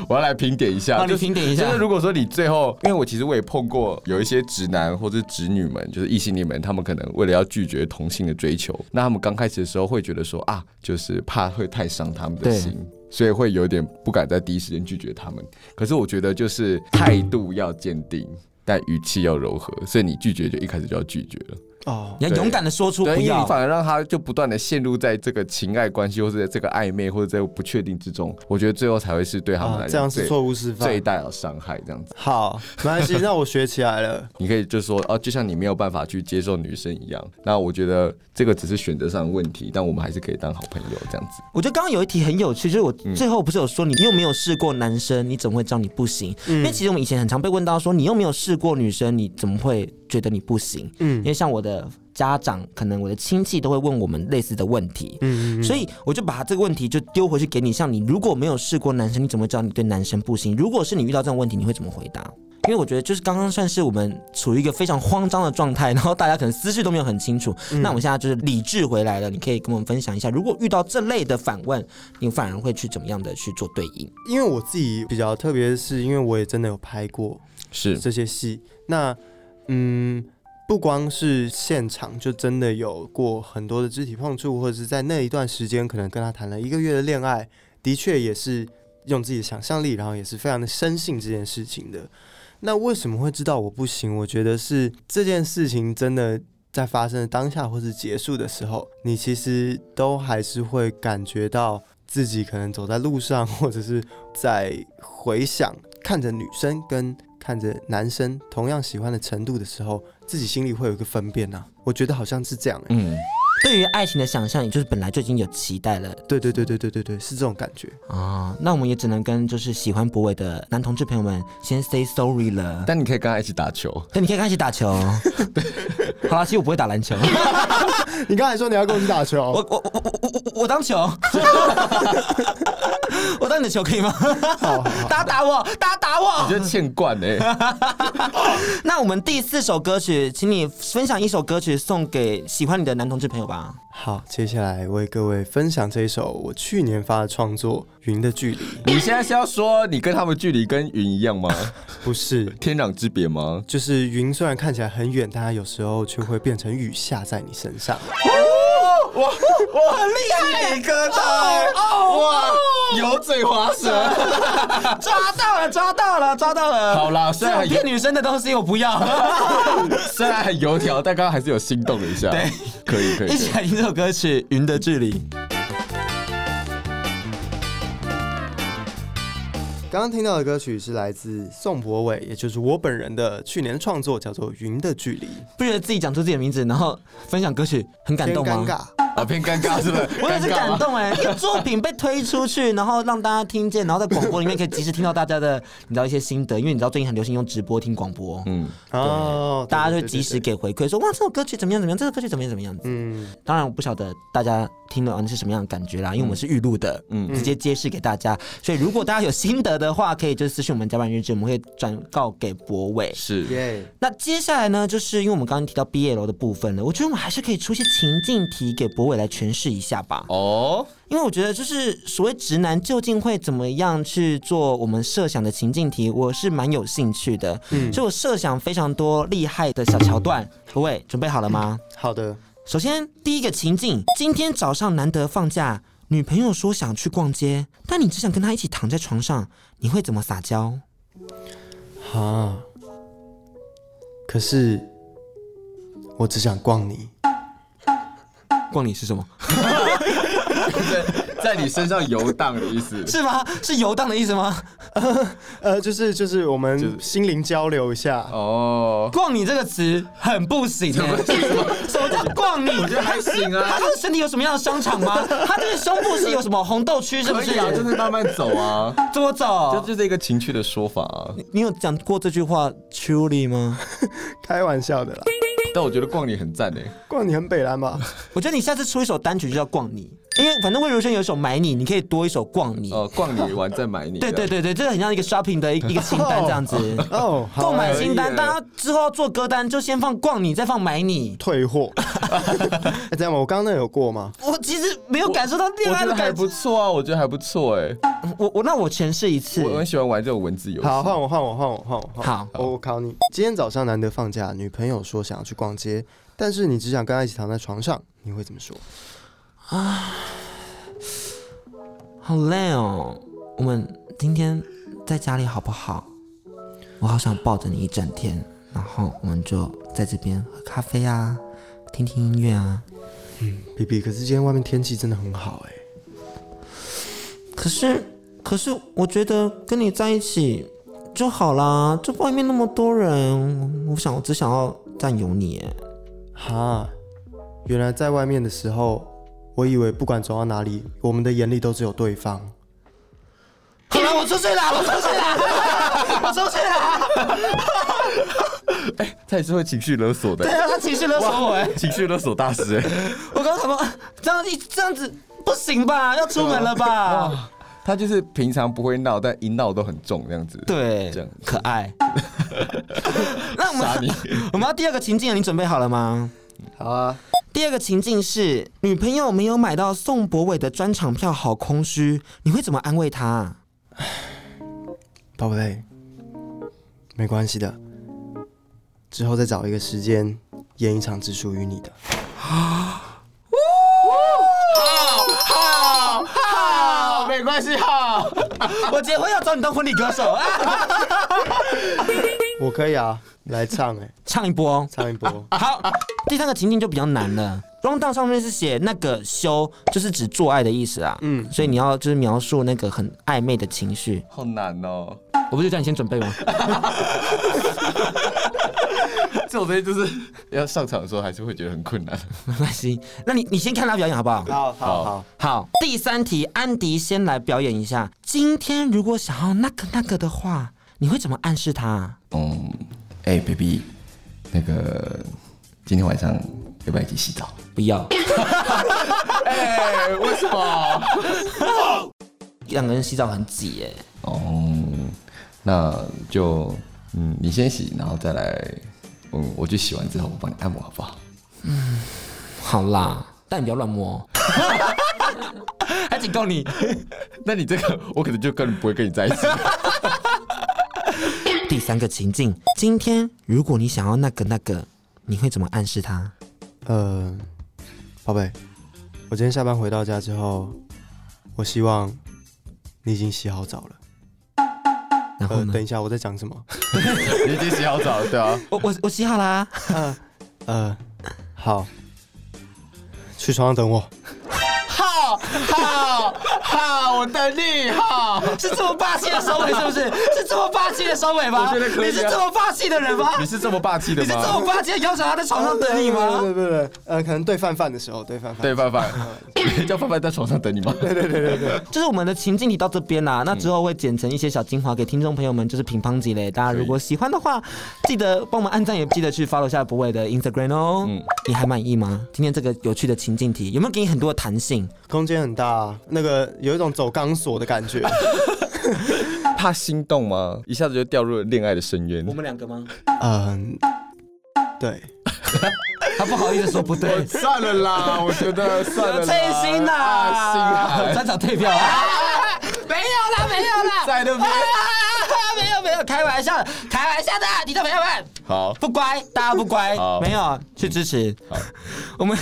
我要来评点一下。你评点一下。就是如果说你最后，因为我其实我也碰过有一些直男或者直女们，就是异性恋们，他们可能为了要拒绝同性的追求，那他们刚开始的时候会觉得说啊，就是怕会太伤他们的心，所以会有点不敢在第一时间拒绝他们。可是我觉得就是态度要坚定，但语气要柔和，所以你拒绝就一开始就要拒绝了。哦，你要勇敢的说出不要，因为你反而让他就不断的陷入在这个情爱关系，或者在这个暧昧，或者在不确定之中。我觉得最后才会是对他们来讲、啊、这样是错误示范，最大的伤害。这样子，好，没关系，那我学起来了。你可以就说哦，就像你没有办法去接受女生一样。那我觉得这个只是选择上的问题，但我们还是可以当好朋友这样子。我觉得刚刚有一题很有趣，就是我最后不是有说你又没有试过男生，你怎么会知道你不行？嗯、因为其实我们以前很常被问到说你又没有试过女生，你怎么会觉得你不行？嗯，因为像我的。家长可能我的亲戚都会问我们类似的问题，嗯，所以我就把这个问题就丢回去给你。像你如果没有试过男生，你怎么知道你对男生不行？如果是你遇到这种问题，你会怎么回答？因为我觉得就是刚刚算是我们处于一个非常慌张的状态，然后大家可能思绪都没有很清楚。那我们现在就是理智回来了，你可以跟我们分享一下，如果遇到这类的反问，你反而会去怎么样的去做对应？因为我自己比较特别的是，因为我也真的有拍过是这些戏，那嗯。不光是现场，就真的有过很多的肢体碰触，或者是在那一段时间，可能跟他谈了一个月的恋爱，的确也是用自己的想象力，然后也是非常的深信这件事情的。那为什么会知道我不行？我觉得是这件事情真的在发生的当下，或是结束的时候，你其实都还是会感觉到自己可能走在路上，或者是在回想看着女生跟看着男生同样喜欢的程度的时候。自己心里会有一个分辨呐、我觉得好像是这样、嗯，对于爱情的想象，也就是本来就已经有期待了。对对对对对对对，是这种感觉啊、哦。那我们也只能跟就是喜欢博伟的男同志朋友们先 say sorry 了。但你可以跟他一起打球。对，你可以跟他一起打球。对，好啦，其实我不会打篮球。你刚才说你要跟我去打球，我我我我我我当球。我当你的球可以吗？好，好，好，大家打我，大家打我！你觉得欠惯哎。那我们第四首歌曲，请你分享一首歌曲送给喜欢你的男同志朋友吧。好，接下来为各位分享这一首我去年发的创作《云的距离》。你现在是要说你跟他们距离跟云一样吗？不是，天壤之别吗？就是云虽然看起来很远，但它有时候却会变成雨下在你身上。哇我，很厉害！一个蛋哦，哇，油嘴滑舌，抓到了，抓到了，抓到了。好啦，虽然骗女生的东西我不要，虽然很油条，但刚刚还是有心动了一下。对，可以可以。一起来听这首歌曲《云的距离》。刚刚听到的歌曲是来自宋博伟，也就是我本人的去年创作，叫做《云的距离》。不觉得自己讲出自己的名字，然后分享歌曲很感动吗？尴尬。啊，偏尴尬是不是？我也是感动哎，一个作品被推出去，然后让大家听见，然后在广播里面可以及时听到大家的，你知道一些心得，因为你知道最近很流行用直播听广播，嗯，哦，大家就及时给回馈，说哇，这首歌曲怎么样怎么样，这首歌曲怎么样怎么样子。嗯，当然我不晓得大家听了是什么样的感觉啦，因为我们是预录的，嗯，直接揭示给大家，所以如果大家有心得的话，可以就是。私信我们加班日志，我们会转告给博伟。是，Yeah. 那接下来呢，就是因为我们刚刚提到 BL 的部分了，我觉得我们还是可以出一些情境题给博伟来诠释一下吧。哦，因为我觉得就是所谓直男究竟会怎么样去做我们设想的情境题，我是蛮有兴趣的。嗯，所以我设想非常多厉害的小桥段。博伟准备好了吗？好的。首先第一个情境，今天早上难得放假。女朋友说想去逛街，但你只想跟她一起躺在床上，你会怎么撒娇？啊！可是我只想逛你，逛你是什么？在在你身上游荡的意思。是吗？是游荡的意思吗？呃，就是就是我们心灵交流一下。哦，逛你这个词很不行、欸。什么？叫逛你？我觉得还行啊。他的身体有什么样的商场吗？他这个胸部是有什么红豆区？是不是？啊，就是慢慢走啊。怎么走？这就是一个情趣的说法啊。你，你有讲过这句话 truly 吗？开玩笑的啦。但我觉得逛你很赞诶，逛你很北蓝吧？我觉得你下次出一首单曲就叫逛你，因为反正魏如萱有一首买你，你可以多一首逛你。哦，逛你完再买你。对对对对，这个很像一个 shopping 的一一个清单这样子。哦，购买清单，大家之后要做歌单就先放逛你，再放买你。退货。哎，这样吗？我刚刚那有过吗？我其实没有感受到恋爱的感觉。还不错啊，我觉得还不错哎。我我那我诠释一次。我很喜欢玩这种文字游戏。好，换我换我换我换我。好，我考你。今天早上难得放假，女朋友说想要去逛街。但是你只想跟她一起躺在床上，你会怎么说？啊，好累哦！我们今天在家里好不好？我好想抱着你一整天，然后我们就在这边喝咖啡啊，听听音乐啊。嗯，B B，可是今天外面天气真的很好哎。可是，可是我觉得跟你在一起就好啦。这外面那么多人，我想我只想要占有你。哈，原来在外面的时候，我以为不管走到哪里，我们的眼里都只有对方。好了，我出去了，我出去了，我出去了。哎、欸，他也是会情绪勒索的。对啊，他情绪勒索我，哎，情绪勒索大师，哎。我刚刚想说，这样一这样子不行吧？要出门了吧？他就是平常不会闹，但一闹都很重，这样子。对，这样可爱。那我们我们要第二个情境，你准备好了吗？好啊。第二个情境是女朋友没有买到宋博伟的专场票，好空虚，你会怎么安慰她？宝贝，没关系的，之后再找一个时间演一场只属于你的。好好好没关系好，我结婚要找你当婚礼歌手啊！我可以啊，来唱哎，唱一波，唱一波。好，第三个情境就比较难了。rundown 上面是写那个修，就是指做爱的意思啊。嗯，所以你要就是描述那个很暧昧的情绪。好难哦，我不是叫你先准备吗？这种东西就是要上场的时候还是会觉得很困难。没关系，那你你先看他表演好不好？好好好好。第三题，安迪先来表演一下。今天如果想要那个那个的话，你会怎么暗示他？嗯，哎、欸、，baby，那个今天晚上要不要一起洗澡？不要。哎、欸，为什么？两个人洗澡很挤哎。哦、嗯，那就嗯，你先洗，然后再来。嗯，我去洗完之后，我帮你按摩，好不好？嗯，好啦，但你不要乱摸，还警告你。那你这个，我可能就根本不会跟你在一起。第三个情境，今天如果你想要那个那个，你会怎么暗示他？呃，宝贝，我今天下班回到家之后，我希望你已经洗好澡了。然后呢？呃、等一下，我在讲什么？你已经洗好澡了，对啊。我我我洗好啦。呃呃，好，去床上等我。好好好，我等你。好，是这么霸气的收尾，是不是？是这么霸气的收尾吗？我觉得可以、啊。你是这么霸气的人吗？你是这么霸气的吗？你是这么霸气的要求他在床上等你吗？对对对，呃，可能对范范的时候，对范范，对范范，叫范范在床上等你吗？对对对对对，就是我们的情境题到这边啦。那之后会剪成一些小精华给听众朋友们，就是乒乓级嘞。大家如果喜欢的话，记得帮我们按赞，也记得去 follow 一下博伟的 Instagram 哦。嗯，你还满意吗？今天这个有趣的情境题有没有给你很多的弹性？空间很大，啊，那个有一种走钢索的感觉。怕心动吗？一下子就掉入了恋爱的深渊。我们两个吗？嗯，对。他不好意思说不对，算了啦，我觉得算了。退心啦，专场退票啊！没有啦，没有啦，在那边。没有没有，开玩笑的，开玩笑的，听众朋友们。好，不乖，大家不乖，没有去支持。好，我们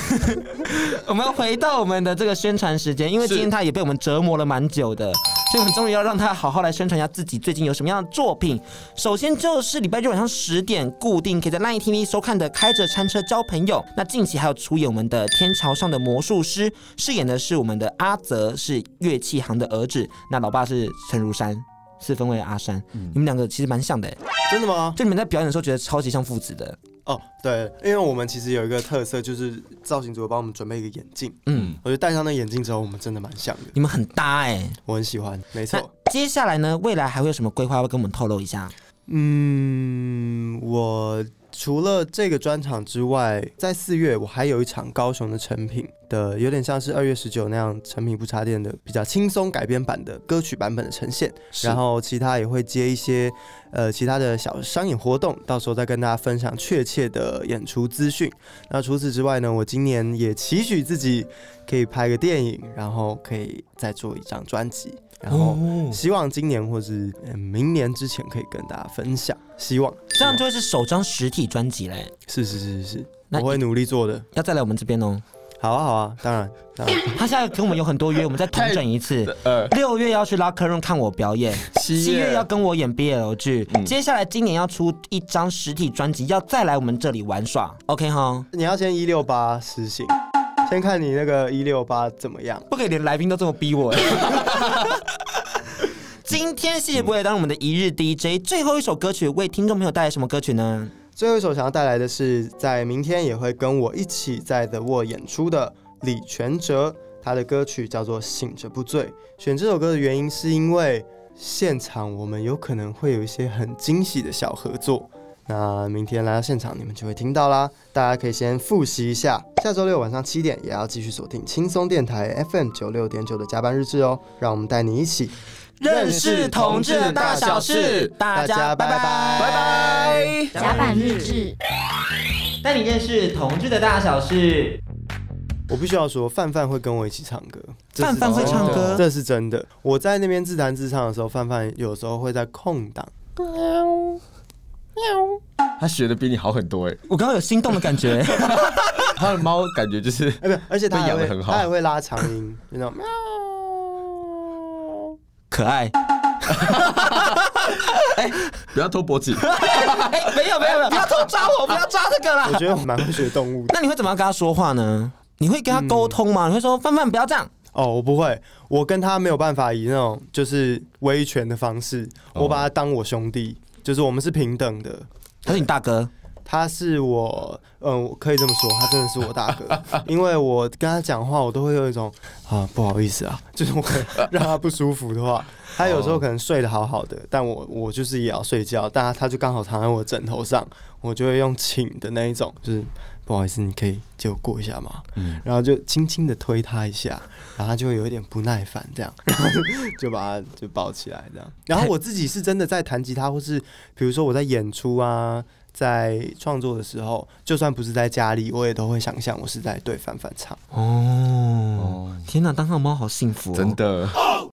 我们回到我们的这个宣传时间，因为今天他也被我们折磨了蛮久的，所以我们终于要让他好好来宣传一下自己最近有什么样的作品。首先就是礼拜日晚上十点固定可以在 LINE TV 收看的《开着餐车交朋友》，那近期还有出演我们的《天桥上的魔术师》，饰演的是我们的阿泽，是乐器行的儿子，那老爸是陈如山。四分为阿山，嗯、你们两个其实蛮像的，真的吗？就你们在表演的时候觉得超级像父子的哦。对，因为我们其实有一个特色，就是造型组帮我们准备一个眼镜。嗯，我觉得戴上那眼镜之后，我们真的蛮像的。你们很搭哎，我很喜欢。没错。接下来呢，未来还会有什么规划？要跟我们透露一下。嗯，我。除了这个专场之外，在四月我还有一场高雄的成品的，有点像是二月十九那样成品不插电的比较轻松改编版的歌曲版本的呈现。然后其他也会接一些呃其他的小商演活动，到时候再跟大家分享确切的演出资讯。那除此之外呢，我今年也期许自己可以拍个电影，然后可以再做一张专辑。然后希望今年或是明年之前可以跟大家分享，希望这样就会是首张实体专辑嘞。是是是是是，我会努力做的。要再来我们这边哦。好啊好啊，当然。当然 他现在跟我们有很多约，我们再统整一次。六月要去 Locker Room 看我表演，七月要跟我演 BL 剧，接下来今年要出一张实体专辑，要再来我们这里玩耍。OK 哈？你要先一六八实行。先看你那个一六八怎么样？不可以连来宾都这么逼我。今天谢谢不会当我们的一日 DJ，最后一首歌曲为听众朋友带来什么歌曲呢？最后一首想要带来的是在明天也会跟我一起在 The Wall 演出的李权哲，他的歌曲叫做《醒着不醉》。选这首歌的原因是因为现场我们有可能会有一些很惊喜的小合作。那明天来到现场，你们就会听到啦。大家可以先复习一下，下周六晚上七点也要继续锁定轻松电台 FM 九六点九的加班日志哦。让我们带你一起认识同志的大小事。大家拜拜拜拜。加班日志，带你认识同志的大小事。我必须要说，范范会跟我一起唱歌。范范会唱歌，这是真的。我在那边自弹自唱的时候，范范有时候会在空档。喵，他学的比你好很多哎！我刚刚有心动的感觉。他的猫感觉就是，而且他养的很好，他还会拉长音，那种喵，可爱。哎，不要拖脖子。没有没有没有，不要偷抓我，不要抓这个啦。我觉得我蛮会学动物的。那你会怎么样跟他说话呢？你会跟他沟通吗？你会说范范不要这样？哦，我不会，我跟他没有办法以那种就是威权的方式，我把他当我兄弟。就是我们是平等的，他是你大哥，他是我，嗯，可以这么说，他真的是我大哥，因为我跟他讲话，我都会有一种啊，不好意思啊，就是我让他不舒服的话，他有时候可能睡得好好的，但我我就是也要睡觉，但他他就刚好躺在我枕头上，我就会用请的那一种，就是。不好意思，你可以借我过一下吗？嗯，然后就轻轻的推他一下，然后他就会有一点不耐烦，这样，然 后就把他就抱起来，这样。然后我自己是真的在弹吉他，或是比如说我在演出啊，在创作的时候，就算不是在家里，我也都会想象我是在对范范唱。哦，天哪，当上猫好幸福哦，真的。